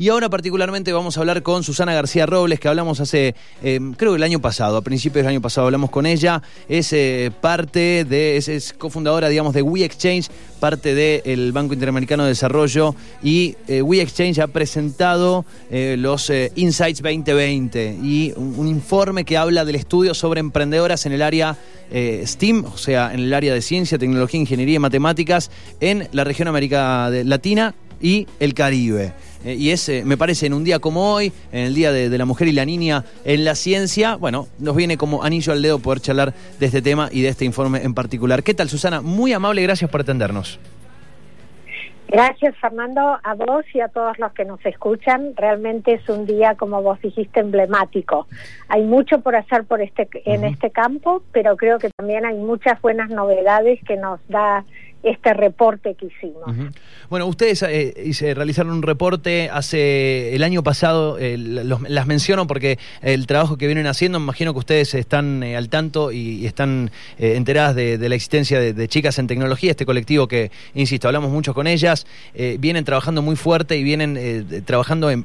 Y ahora particularmente vamos a hablar con Susana García Robles, que hablamos hace, eh, creo que el año pasado, a principios del año pasado hablamos con ella. Es eh, parte de, es, cofundadora, digamos, de We Exchange, parte del Banco Interamericano de Desarrollo. Y eh, We ha presentado los Insights 2020 y un, un, informe que habla del estudio sobre emprendedoras en el área STEAM, o sea, en el área de ciencia, tecnología, ingeniería y matemáticas en la región América Latina y el Caribe. Eh, y es, me parece, en un día como hoy, en el Día de, la Mujer y la Niña en la Ciencia, bueno, nos viene como anillo al dedo poder charlar de este tema y de este informe en particular. ¿Qué tal, Susana? Muy amable, gracias por atendernos. Gracias, Fernando, a vos y a todos los que nos escuchan. Realmente es un día, como vos dijiste, emblemático. Hay mucho por hacer por este, en este campo, pero creo que también hay muchas buenas novedades que nos da este reporte que hicimos. Bueno, ustedes eh, realizaron un reporte hace el año pasado, eh, las menciono porque el trabajo que vienen haciendo, me imagino que ustedes están eh, al tanto y, están enteradas de, la existencia de, Chicas en Tecnología, este colectivo que, insisto, hablamos mucho con ellas, vienen trabajando muy fuerte y vienen trabajando en,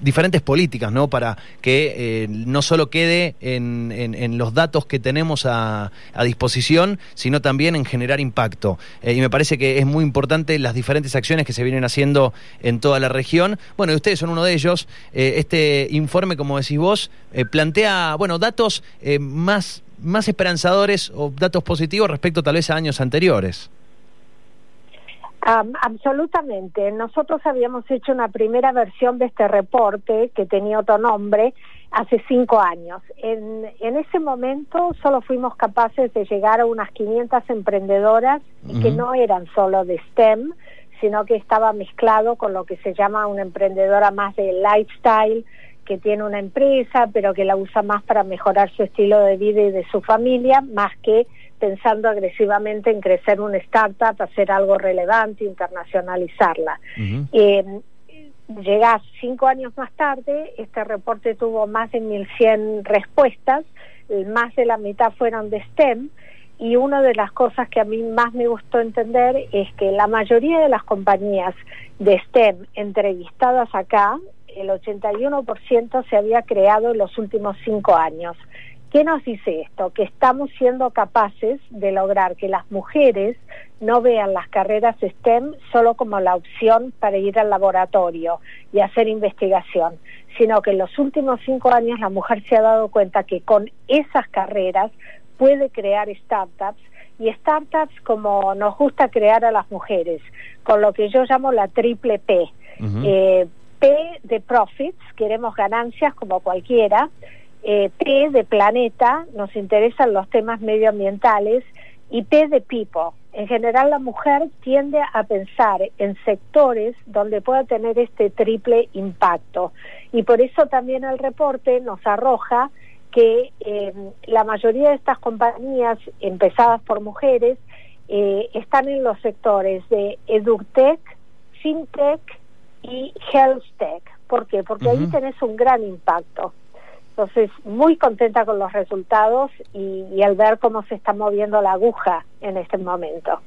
diferentes políticas, ¿no? Para que no solo quede en, los datos que tenemos a, a disposición, sino también en generar impacto y me parece que es muy importante las diferentes acciones que se vienen haciendo en toda la región. Bueno, y ustedes son uno de ellos. Eh, este informe, como decís vos, eh, plantea, bueno, datos eh, más, más esperanzadores o datos positivos respecto tal vez a años anteriores. absolutamente. Nosotros habíamos hecho una primera versión de este reporte que tenía otro nombre hace cinco años. En, en ese momento solo fuimos capaces de llegar a unas 500 emprendedoras que no eran solo de STEM, sino que estaba mezclado con lo que se llama una emprendedora más de lifestyle, que tiene una empresa, pero que la usa más para mejorar su estilo de vida y de su familia, más que pensando agresivamente en crecer una startup, hacer algo relevante, internacionalizarla. Llega cinco años más tarde, este reporte tuvo más de 1.100 respuestas, más de la mitad fueron de STEM, y una de las cosas que a mí más me gustó entender es que la mayoría de las compañías de STEM entrevistadas acá, el 81% se había creado en los últimos cinco años. ¿Qué nos dice esto? Que estamos siendo capaces de lograr que las mujeres no vean las carreras STEM solo como la opción para ir al laboratorio y hacer investigación, sino que en los últimos cinco años la mujer se ha dado cuenta que con esas carreras puede crear startups y startups como nos gusta crear a las mujeres, con lo que yo llamo la triple P. Eh, P de profits, queremos ganancias como cualquiera, eh, P de planeta, nos interesan los temas medioambientales, y P de people. En general la mujer tiende a pensar en sectores donde pueda tener este triple impacto. Y por eso también el reporte nos arroja que em, la mayoría de estas compañías empezadas por mujeres eh, están en los sectores de EduTech, FinTech y HealthTech. ¿Por qué? Porque ahí tenés un gran impacto. Entonces, muy contenta con los resultados y, al ver cómo se está moviendo la aguja en este momento.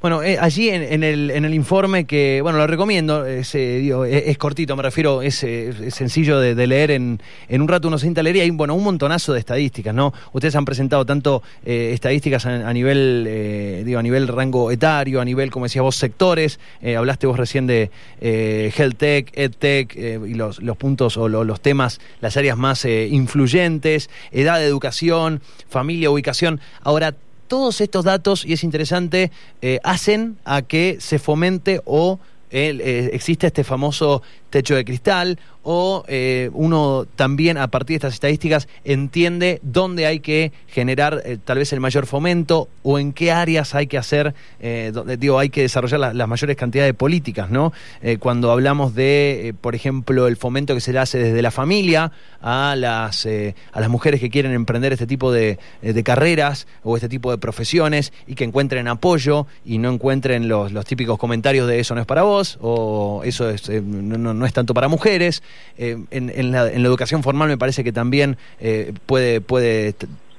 Bueno, eh, allí en, el, en el informe que, bueno, lo recomiendo, es, es, cortito, me refiero, es, sencillo de, leer en, en, un rato uno se y hay bueno, un montonazo de estadísticas, ¿no? Ustedes han presentado tanto eh, estadísticas a, nivel, eh, digo, a nivel rango etario, a nivel, como decía vos, sectores, hablaste vos recién de Health Tech, EdTech y los, los puntos o los temas, las áreas más influyentes, edad educación, familia, ubicación. Ahora, todos estos datos, y es interesante, eh, hacen a que se fomente o eh, existe este famoso techo de cristal o eh, uno también a partir de estas estadísticas entiende dónde hay que generar eh, tal vez el mayor fomento o en qué áreas hay que hacer, eh, donde, digo, hay que desarrollar las mayores cantidades de políticas, ¿no? cuando hablamos de, por ejemplo, el fomento que se le hace desde la familia a las, a las mujeres que quieren emprender este tipo de, carreras o este tipo de profesiones y que encuentren apoyo y no encuentren los, los típicos comentarios de eso no es para vos o eso es, no, no es tanto para mujeres. Eh, en, la, educación formal me parece que también eh, puede, puede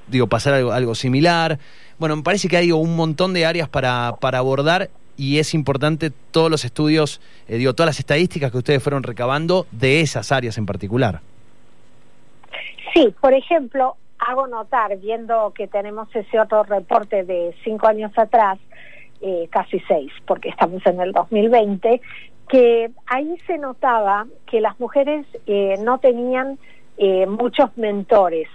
digo, pasar algo, similar. Bueno, me parece que hay un montón de áreas para, para abordar y es importante todos los estudios, eh, digo, todas las estadísticas que ustedes fueron recabando de esas áreas en particular. Sí, por ejemplo, hago notar, viendo que tenemos ese otro reporte de cinco años atrás, casi seis, porque estamos en el 2020, que ahí se notaba que las mujeres eh, no tenían eh, muchos mentores.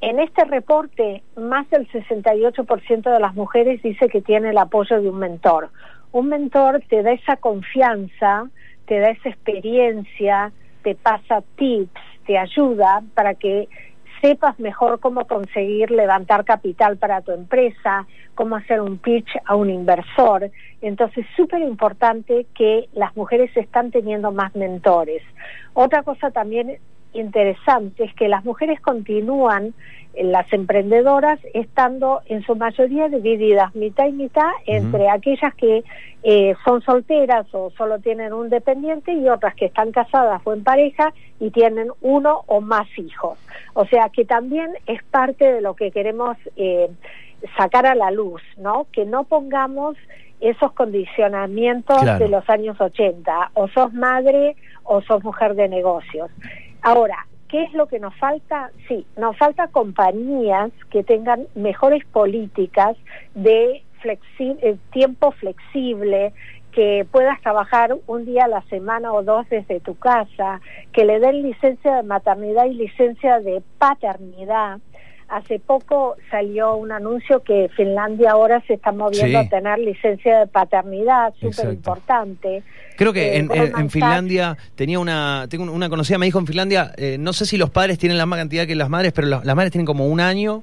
En este reporte, más del 68% de las mujeres dice que tiene el apoyo de un mentor. Un mentor te da esa confianza, te da esa experiencia, te pasa tips, te ayuda para que sepas mejor cómo conseguir levantar capital para tu empresa, cómo hacer un pitch a un inversor. Entonces, súper importante que las mujeres están teniendo más mentores. Otra cosa también interesante es que las mujeres continúan, eh, las emprendedoras, estando en su mayoría divididas mitad y mitad entre aquellas que eh, son solteras o solo tienen un dependiente y otras que están casadas o en pareja y tienen uno o más hijos. O sea que también es parte de lo que queremos eh, sacar a la luz, ¿no? Que no pongamos esos condicionamientos de los años 80, o sos madre o sos mujer de negocios. Ahora, ¿qué es lo que nos falta? Sí, nos falta compañías que tengan mejores políticas de eh, tiempo flexible, que puedas trabajar un día a la semana o dos desde tu casa, que le den licencia de maternidad y licencia de paternidad. Hace poco salió un anuncio que Finlandia ahora se está moviendo a tener licencia de paternidad, súper importante. Creo que eh, en, Finlandia tenía una, tengo una conocida, me dijo en Finlandia, eh, no sé si los padres tienen la misma cantidad que las madres, pero las madres tienen como un año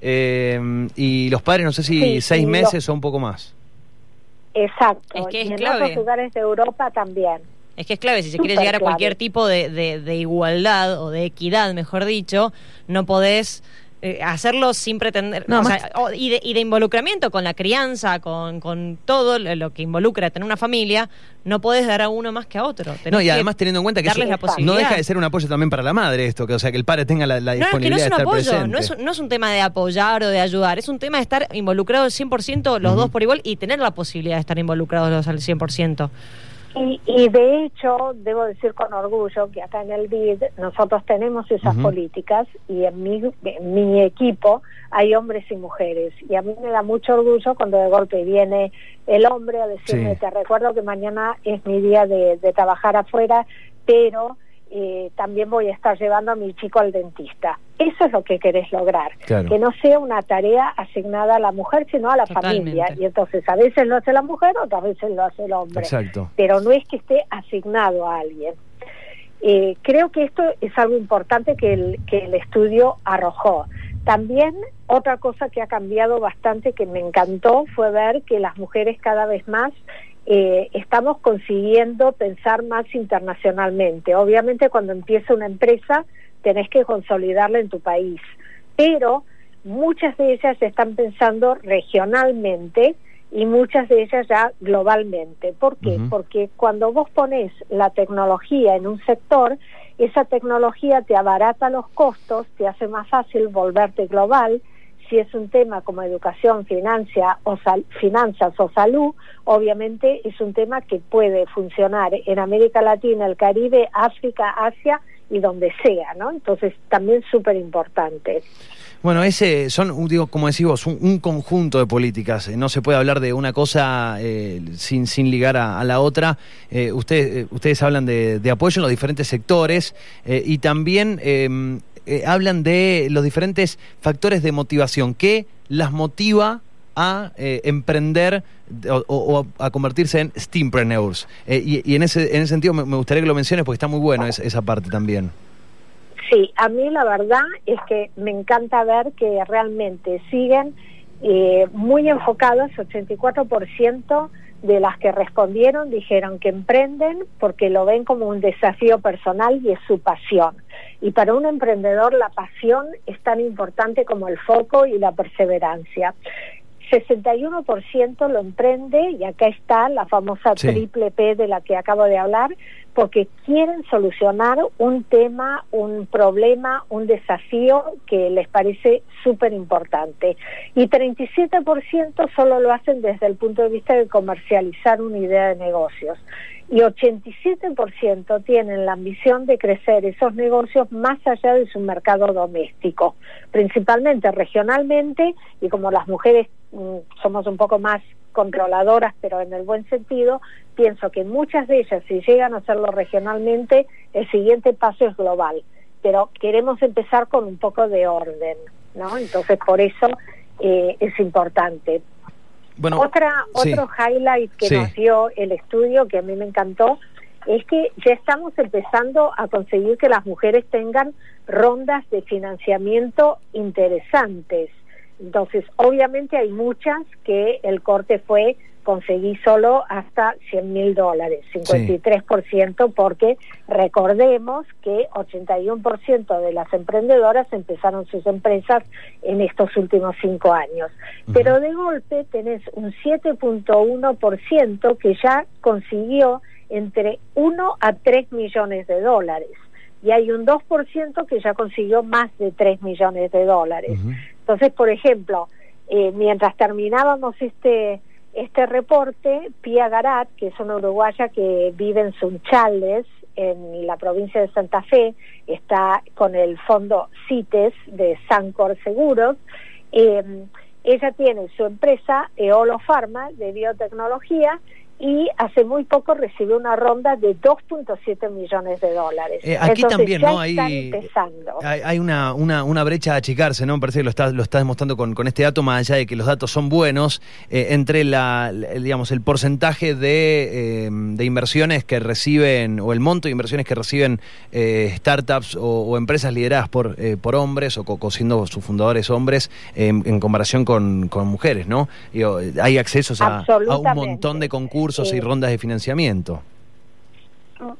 eh, y los padres no sé si seis meses o un poco más. Exacto. Es que es y en otros lugares de Europa también. Es que es clave, si se quiere llegar a cualquier tipo de, de, igualdad o de equidad, mejor dicho, no podés eh, hacerlo sin pretender, y, de, y, de, involucramiento con la crianza, con, con todo lo que involucra tener una familia, no puedes dar a uno más que a otro. no, y además teniendo en cuenta que no deja de ser un apoyo también para la madre esto, que o sea que el padre tenga la, disponibilidad no, es que no es un apoyo, No es, no es un tema de apoyar o de ayudar, es un tema de estar involucrados 100% los dos por igual y tener la posibilidad de estar involucrados los al 100%. Y, de hecho, debo decir con orgullo que acá en el BID nosotros tenemos esas políticas y en mi, en mi equipo hay hombres y mujeres. Y a mí me da mucho orgullo cuando de golpe viene el hombre a decirme, te recuerdo que mañana es mi día de, de trabajar afuera, pero eh, también voy a estar llevando a mi chico al dentista. Eso es lo que querés lograr, que no sea una tarea asignada a la mujer, sino a la familia. Y entonces a veces lo hace la mujer, otras veces lo hace el hombre. Pero no es que esté asignado a alguien. Eh, creo que esto es algo importante que el, que el estudio arrojó. También otra cosa que ha cambiado bastante, que me encantó, fue ver que las mujeres cada vez más eh, estamos consiguiendo pensar más internacionalmente. Obviamente cuando empieza una empresa tenés que consolidarla en tu país, pero muchas de ellas están pensando regionalmente y muchas de ellas ya globalmente. ¿Por qué? Porque cuando vos pones la tecnología en un sector, esa tecnología te abarata los costos, te hace más fácil volverte global si es un tema como educación, financia o finanzas o salud, obviamente es un tema que puede funcionar en América Latina, el Caribe, África, Asia y donde sea, ¿no? Entonces también súper importante. Bueno, ese son, digo, como decís vos, un, conjunto de políticas. No se puede hablar de una cosa eh, sin, sin ligar a, la otra. Eh, ustedes, eh, ustedes hablan de, de, apoyo en los diferentes sectores y también em, eh, hablan de los diferentes factores de motivación. ¿Qué las motiva a eh, emprender o, a convertirse en steampreneurs? Eh, y, en, ese, en ese sentido me, gustaría que lo menciones porque está muy bueno esa parte también. Sí, a mí la verdad es que me encanta ver que realmente siguen muy enfocados, 84% de las que respondieron dijeron que emprenden porque lo ven como un desafío personal y es su pasión. Y para un emprendedor la pasión es tan importante como el foco y la perseverancia. 61% lo emprende, y acá está la famosa triple P de la que acabo de hablar, porque quieren solucionar un tema, un problema, un desafío que les parece súper importante. Y 37% solo lo hacen desde el punto de vista de comercializar una idea de negocios. Y 87% tienen la ambición de crecer esos negocios más allá de su mercado doméstico, principalmente regionalmente, y como las mujeres somos un poco más controladoras, pero en el buen sentido, pienso que muchas de ellas, si llegan a hacerlo regionalmente, el siguiente paso es global. Pero queremos empezar con un poco de orden, ¿no? Entonces, por eso eh, es importante. Bueno, Otra, Otro highlight que nos dio el estudio, que a mí me encantó, es que ya estamos empezando a conseguir que las mujeres tengan rondas de financiamiento interesantes. Entonces, obviamente hay muchas que el corte fue conseguí solo hasta 100 mil dólares, 53%, porque recordemos que 81% de las emprendedoras empezaron sus empresas en estos últimos cinco años. Pero de golpe tenés un 7.1% que ya consiguió entre 1 a 3 millones de dólares. Y hay un 2% que ya consiguió más de 3 millones de dólares. Entonces, por ejemplo, eh, mientras terminábamos este este reporte, Pia Garat, que es una uruguaya que vive en Sunchales, en la provincia de Santa Fe, está con el fondo CITES de Sancor Seguros. Eh, ella tiene su empresa Eolo Pharma de biotecnología y hace muy poco recibió una ronda de 2.7 millones de dólares. Eh, aquí también, ¿no? Hay, hay, una, una, una, brecha a achicarse, ¿no? Me parece que lo estás lo está demostrando con, con este dato, más allá de que los datos son buenos, eh, entre la, digamos, el porcentaje de, eh, de, inversiones que reciben, o el monto de inversiones que reciben startups o, empresas lideradas por, por hombres, o siendo sus fundadores hombres, en comparación con, con mujeres, ¿no? hay accesos a, a un montón de concursos y rondas de financiamiento.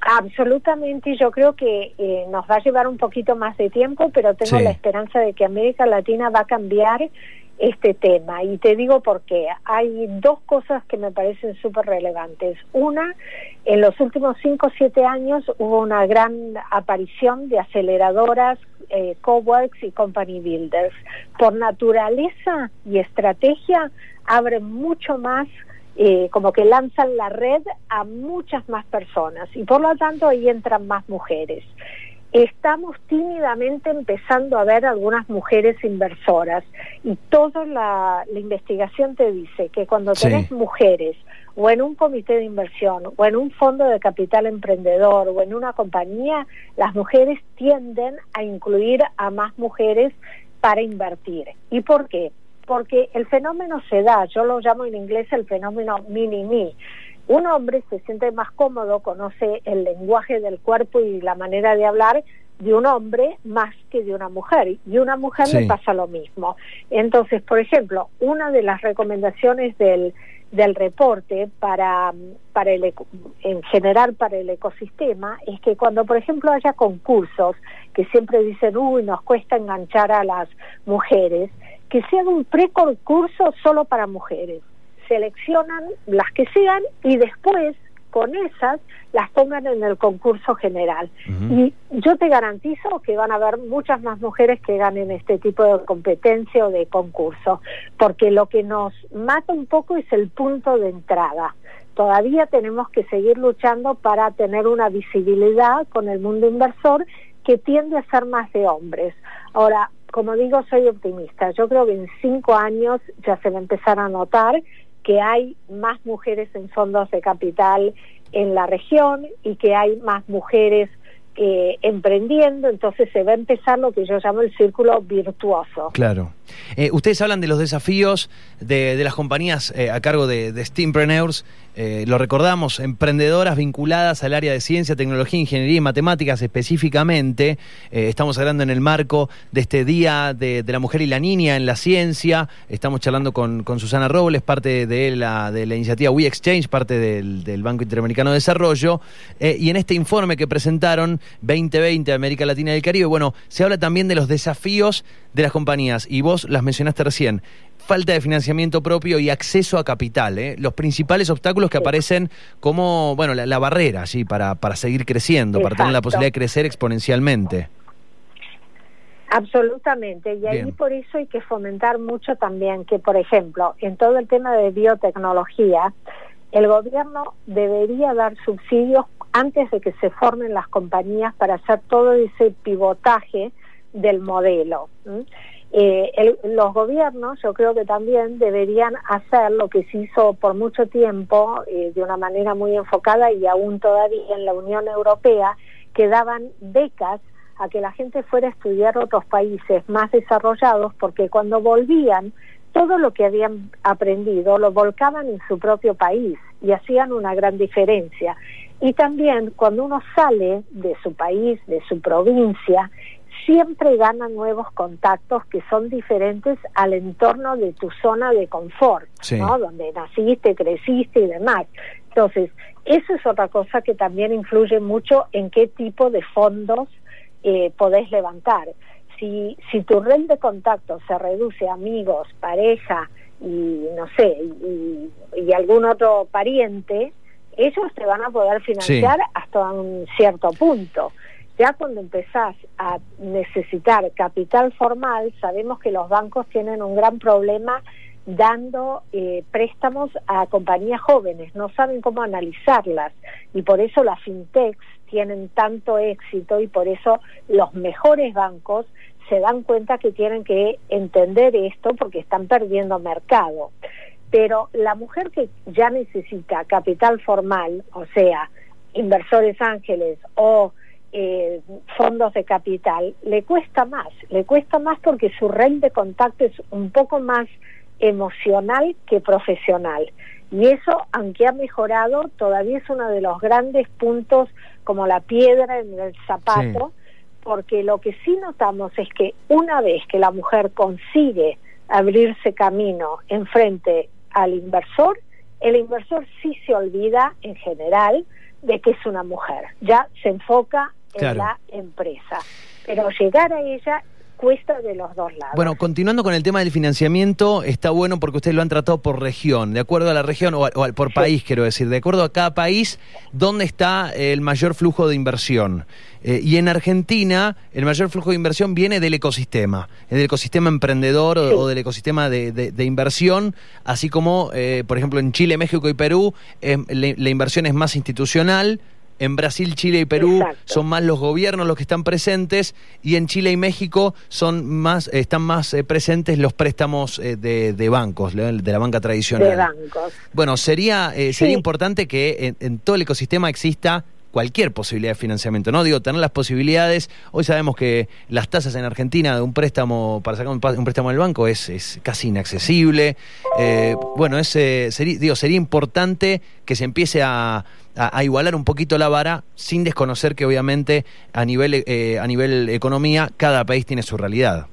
Absolutamente, yo creo que eh, nos va a llevar un poquito más de tiempo, pero tengo la esperanza de que América Latina va a cambiar este tema. Y te digo por qué. Hay dos cosas que me parecen súper relevantes. Una, en los últimos cinco o siete años hubo una gran aparición de aceleradoras, eh, coworks y company builders. Por naturaleza y estrategia, abren mucho más eh, como que lanzan la red a muchas más personas y por lo tanto ahí entran más mujeres. Estamos tímidamente empezando a ver algunas mujeres inversoras y toda la, investigación te dice que cuando tenés mujeres o en un comité de inversión o en un fondo de capital emprendedor o en una compañía, las mujeres tienden a incluir a más mujeres para invertir. ¿Y por qué? Porque el fenómeno se da, yo lo llamo en inglés el fenómeno mini-me. Un hombre se siente más cómodo, conoce el lenguaje del cuerpo y la manera de hablar de un hombre más que de una mujer y una mujer le pasa lo mismo. Entonces, por ejemplo, una de las recomendaciones del, del reporte para, para el, en general para el ecosistema es que cuando, por ejemplo, haya concursos que siempre dicen, uy, nos cuesta enganchar a las mujeres, que sea un preconcurso solo para mujeres. Seleccionan las que sean y después con esas las pongan en el concurso general. Y yo te garantizo que van a haber muchas más mujeres que ganen este tipo de competencia o de concurso, porque lo que nos mata un poco es el punto de entrada. Todavía tenemos que seguir luchando para tener una visibilidad con el mundo inversor que tiende a ser más de hombres. Ahora, como digo, soy optimista. Yo creo que en cinco años ya se va a empezar a notar que hay más mujeres en fondos de capital en la región y que hay más mujeres eh, emprendiendo, entonces se va a empezar lo que yo llamo el círculo virtuoso. Claro. Eh, ustedes hablan de los desafíos de, las compañías eh, a cargo de, de Steampreneurs. Eh, lo recordamos, emprendedoras vinculadas al área de ciencia, tecnología, ingeniería y matemáticas específicamente. estamos hablando en el marco de este Día de, la Mujer y la Niña en la Ciencia. Estamos charlando con, Susana Robles, parte de la, de la iniciativa We Exchange, parte del Banco Interamericano de Desarrollo. y en este informe que presentaron, Visión 2020 de América Latina y el Caribe. Bueno, se habla también de los desafíos de las compañías y vos las mencionaste recién falta de financiamiento propio y acceso a capital, ¿eh? los principales obstáculos que aparecen como, bueno, la, barrera, sí, para, para seguir creciendo, para tener la posibilidad de crecer exponencialmente. Absolutamente, y ahí por eso hay que fomentar mucho también que, por ejemplo, en todo el tema de biotecnología, el gobierno debería dar subsidios antes de que se formen las compañías para hacer todo ese pivotaje del modelo. Eh, los gobiernos yo creo que también deberían hacer lo que se hizo por mucho tiempo eh, de una manera muy enfocada y aún todavía en la Unión Europea, que daban becas a que la gente fuera a estudiar otros países más desarrollados porque cuando volvían todo lo que habían aprendido lo volcaban en su propio país y hacían una gran diferencia. Y también cuando uno sale de su país, de su provincia, siempre gana nuevos contactos que son diferentes al entorno de tu zona de confort, ¿no? Donde naciste, creciste y demás. Entonces, eso es otra cosa que también influye mucho en qué tipo de fondos eh, podés levantar. Si, si tu red de contactos se reduce a amigos, pareja y no sé, y, algún otro pariente, ellos te van a poder financiar hasta un cierto punto. Ya cuando empezás a necesitar capital formal, sabemos que los bancos tienen un gran problema dando eh, préstamos a compañías jóvenes, no saben cómo analizarlas y por eso las fintechs tienen tanto éxito y por eso los mejores bancos se dan cuenta que tienen que entender esto porque están perdiendo mercado. Pero la mujer que ya necesita capital formal, o sea, inversores ángeles o eh, fondos de capital, le cuesta más, le cuesta más porque su red de contacto es un poco más emocional que profesional. Y eso, aunque ha mejorado, todavía es uno de los grandes puntos como la piedra en el zapato, porque lo que sí notamos es que una vez que la mujer consigue abrirse camino enfrente al inversor, el inversor sí se olvida en general de que es una mujer, ya se enfoca en la empresa. Pero llegar a ella cuesta de los dos lados. Bueno, continuando con el tema del financiamiento, está bueno porque ustedes lo han tratado por región, de acuerdo a la región, o, por país, quiero decir, de acuerdo a cada país, ¿dónde está el mayor flujo de inversión? Eh, y en Argentina, el mayor flujo de inversión viene del ecosistema, del ecosistema emprendedor o, del ecosistema de, inversión, así como, eh, por ejemplo, en Chile, México y Perú, eh, la inversión es más institucional, en Brasil, Chile y Perú son más los gobiernos los que están presentes y en Chile y México son más están más eh, presentes los préstamos eh, de, bancos, de la banca tradicional. De bancos. Bueno, sería eh, sería importante que en, todo el ecosistema exista cualquier posibilidad de financiamiento, ¿no? Digo, tener las posibilidades. Hoy sabemos que las tasas en Argentina de un préstamo, para sacar un, préstamo del banco, es, es casi inaccesible. bueno, es, sería, digo, sería importante que se empiece a, a, igualar un poquito la vara sin desconocer que obviamente a nivel, eh, a nivel economía cada país tiene su realidad.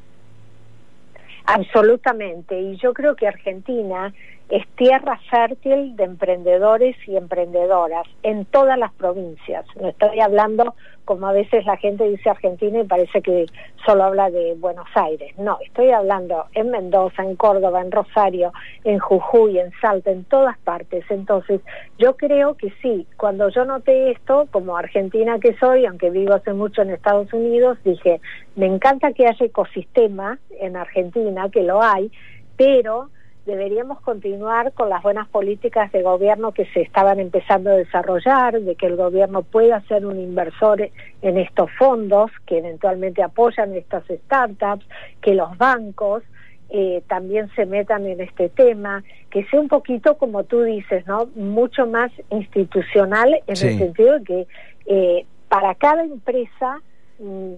Absolutamente, y yo creo que Argentina es tierra fértil de emprendedores y emprendedoras en todas las provincias. No estoy hablando como a veces la gente dice Argentina y parece que solo habla de Buenos Aires. No, estoy hablando en Mendoza, en Córdoba, en Rosario, en Jujuy, en Salta, en todas partes. Entonces, yo creo que sí, cuando yo noté esto, como argentina que soy, aunque vivo hace mucho en Estados Unidos, dije, me encanta que haya ecosistema en Argentina, que lo hay, pero deberíamos continuar con las buenas políticas de gobierno que se estaban empezando a desarrollar, de que el gobierno pueda ser un inversor en estos fondos que eventualmente apoyan estas startups, que los bancos eh, también se metan en este tema, que sea un poquito, como tú dices, ¿no? mucho más institucional en el sentido de que eh, para cada empresa mm,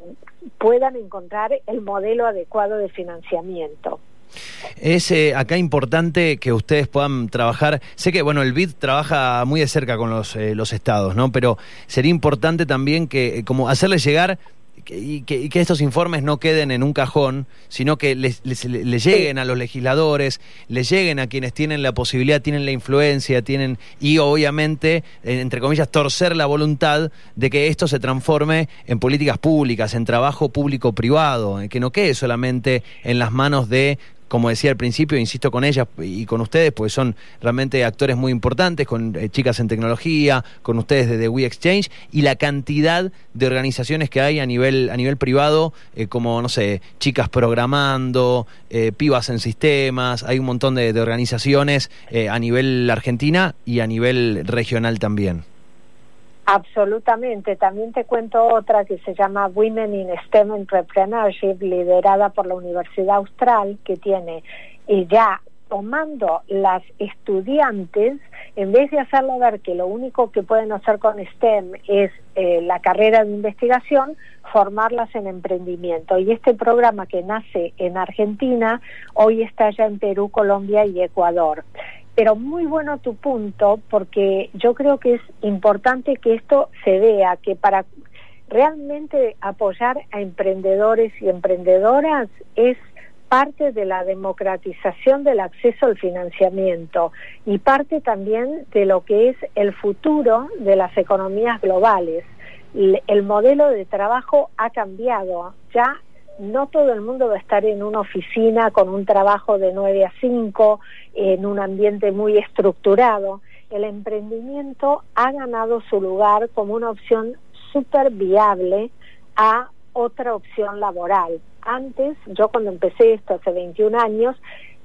puedan encontrar el modelo adecuado de financiamiento. Es eh, acá importante que ustedes puedan trabajar. Sé que bueno el BID trabaja muy de cerca con los, eh, los estados, ¿no? Pero sería importante también que eh, como hacerles llegar y que, estos informes no queden en un cajón, sino que les, lleguen a los legisladores, les lleguen a quienes tienen la posibilidad, tienen la influencia, tienen y obviamente, entre comillas, torcer la voluntad de que esto se transforme en políticas públicas, en trabajo público-privado, que no quede solamente en las manos de como decía al principio, insisto con ellas y con ustedes, pues son realmente actores muy importantes, con eh, chicas en tecnología, con ustedes de The We Exchange, y la cantidad de organizaciones que hay a nivel, a nivel privado, eh, como, no sé, chicas programando, eh, pibas en sistemas, hay un montón de, de organizaciones a nivel Argentina y a nivel regional también. Absolutamente. También te cuento otra que se llama Women in STEM Entrepreneurship, liderada por la Universidad Austral, que tiene ya tomando las estudiantes, en vez de hacerlo ver que lo único que pueden hacer con STEM es eh, la carrera de investigación, formarlas en emprendimiento. Y este programa que nace en Argentina, hoy está ya en Perú, Colombia y Ecuador. Pero muy bueno tu punto, porque yo creo que es importante que esto se vea, que para realmente apoyar a emprendedores y emprendedoras es parte de la democratización del acceso al financiamiento y parte también de lo que es el futuro de las economías globales. El modelo de trabajo ha cambiado. Ya no todo el mundo va a estar en una oficina con un trabajo de 9 a 5, en un ambiente muy estructurado. El emprendimiento ha ganado su lugar como una opción súper viable a otra opción laboral. Antes, yo cuando empecé esto hace 21 años,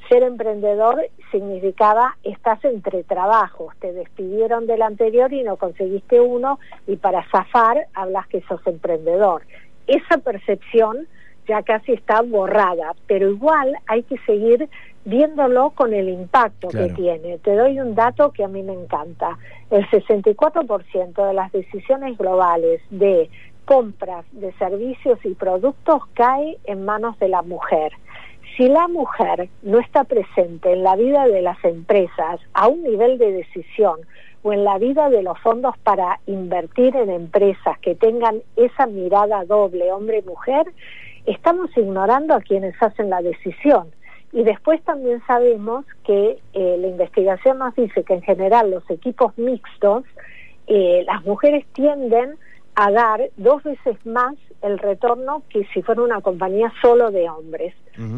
ser emprendedor significaba estás entre trabajos, te despidieron del anterior y no conseguiste uno y para zafar hablas que sos emprendedor. Esa percepción ya casi está borrada, pero igual hay que seguir viéndolo con el impacto que tiene. Te doy un dato que a mí me encanta. El 64% de las decisiones globales de compras de servicios y productos cae en manos de la mujer. Si la mujer no está presente en la vida de las empresas a un nivel de decisión o en la vida de los fondos para invertir en empresas que tengan esa mirada doble hombre-mujer, estamos ignorando a quienes hacen la decisión. Y después también sabemos que eh, la investigación nos dice que en general los equipos mixtos, eh, las mujeres tienden a dar dos veces más el retorno que si fuera una compañía solo de hombres.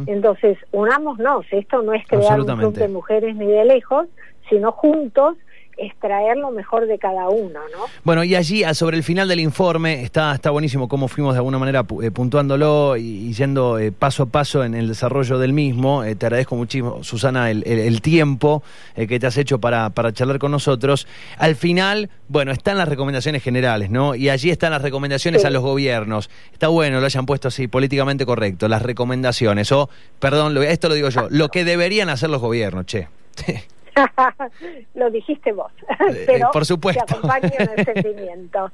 Entonces, unámonos, esto no es crear un club de mujeres ni de lejos, sino juntos extraer lo mejor de cada uno, ¿no? Bueno, y allí sobre el final del informe está está buenísimo cómo fuimos de alguna manera eh, puntuándolo y, yendo eh, paso a paso en el desarrollo del mismo. Eh, te agradezco muchísimo, Susana, el, tiempo que te has hecho para, para charlar con nosotros. Al final, bueno, están las recomendaciones generales, ¿no? Y allí están las recomendaciones a los gobiernos. Está bueno, lo hayan puesto así, políticamente correcto, las recomendaciones, o, perdón, esto lo digo yo, lo que deberían hacer los gobiernos, che. Lo dijiste vos, eh, pero por supuesto. te acompaño en el sentimiento.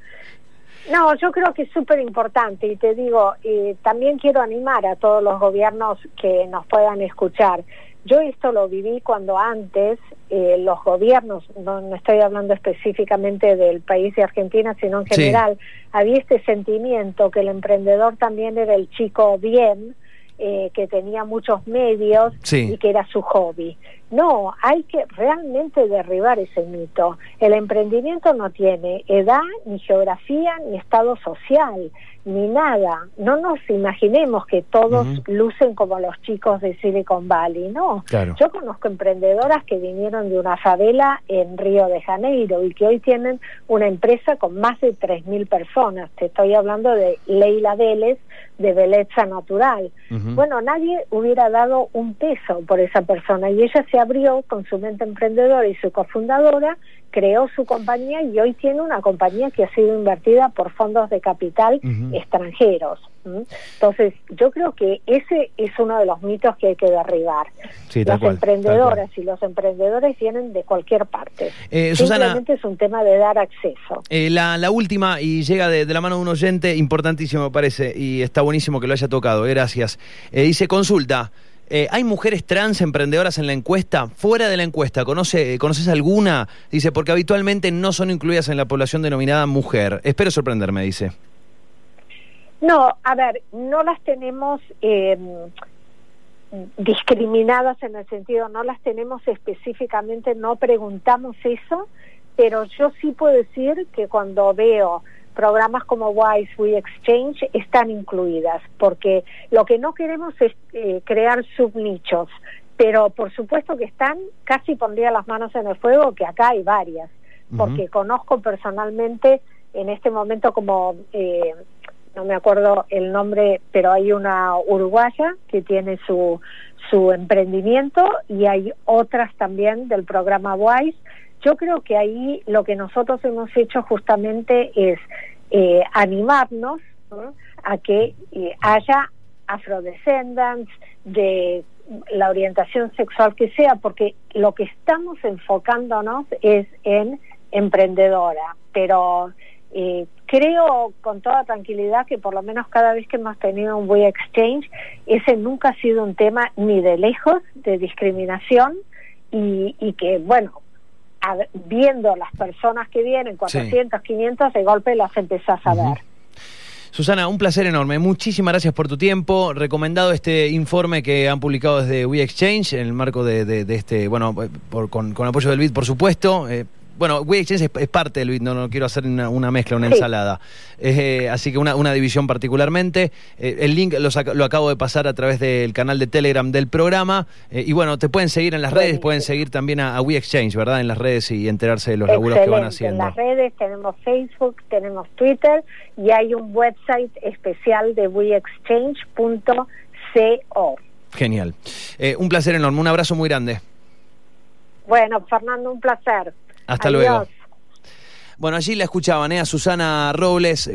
No, yo creo que es súper importante y te digo, también quiero animar a todos los gobiernos que nos puedan escuchar. Yo esto lo viví cuando antes eh, los gobiernos, no, estoy hablando específicamente del país de Argentina, sino en general, había este sentimiento que el emprendedor también era el chico bien, eh, que tenía muchos medios y que era su hobby. No, hay que realmente derribar ese mito. El emprendimiento no tiene edad, ni geografía, ni estado social, ni nada. No nos imaginemos que todos lucen como los chicos de Silicon Valley, no. Yo conozco emprendedoras que vinieron de una favela en Río de Janeiro y que hoy tienen una empresa con más de 3.000 personas. Te estoy hablando de Leila Vélez, de Belleza Natural. Bueno, nadie hubiera dado un peso por esa persona y ella se abrió con su mente emprendedora y su cofundadora, creó su compañía y hoy tiene una compañía que ha sido invertida por fondos de capital extranjeros. Entonces, yo creo que ese es uno de los mitos que hay que derribar. Las emprendedoras y los emprendedores vienen de cualquier parte. Eh, Simplemente es un tema de dar acceso. Eh, la, la, última, y llega de, la mano de un oyente, importantísimo me parece, y está buenísimo que lo haya tocado, eh, gracias. dice, consulta. ¿Hay mujeres trans emprendedoras en la encuesta? Fuera de la encuesta, ¿conoce, ¿conoces alguna? Dice, porque habitualmente no son incluidas en la población denominada mujer. Espero sorprenderme, dice. No, a ver, no las tenemos eh, discriminadas en el sentido, no las tenemos específicamente, no preguntamos eso, pero yo sí puedo decir que cuando veo programas como Wise We Exchange están incluidas, porque lo que no queremos es eh, crear subnichos, pero por supuesto que están, casi pondría las manos en el fuego, que acá hay varias, porque conozco personalmente en este momento como eh, no me acuerdo el nombre, pero hay una uruguaya que tiene su, su emprendimiento y hay otras también del programa WISE. Yo creo que ahí lo que nosotros hemos hecho justamente es eh, animarnos a que eh, haya afrodescendants de la orientación sexual que sea, porque lo que estamos enfocándonos es en emprendedora, pero eh, creo con toda tranquilidad que por lo menos cada vez que hemos tenido un We Exchange, ese nunca ha sido un tema ni de lejos de discriminación y, que, bueno, viendo las personas que vienen, 400, 500, de golpe las empezás a ver. Susana, un placer enorme. Muchísimas gracias por tu tiempo. Recomendado este informe que han publicado desde We Exchange en el marco de, este, bueno, con, apoyo del BID, por supuesto. Eh, bueno, WeExchange es, parte del BIT, no, no quiero hacer una, mezcla, una ensalada. Eh, así que una, una división particularmente. Eh, el link lo, acabo de pasar a través del canal de Telegram del programa. Eh, y bueno, te pueden seguir en las redes, pueden seguir también a, WeExchange, ¿verdad? En las redes y enterarse de los laburos que van haciendo. En las redes tenemos Facebook, tenemos Twitter y hay un website especial de weexchange.co. Genial. un placer enorme, un abrazo muy grande. Bueno, Fernando, un placer. Hasta luego. Bueno, allí la escuchaban, ¿eh? a Susana Robles.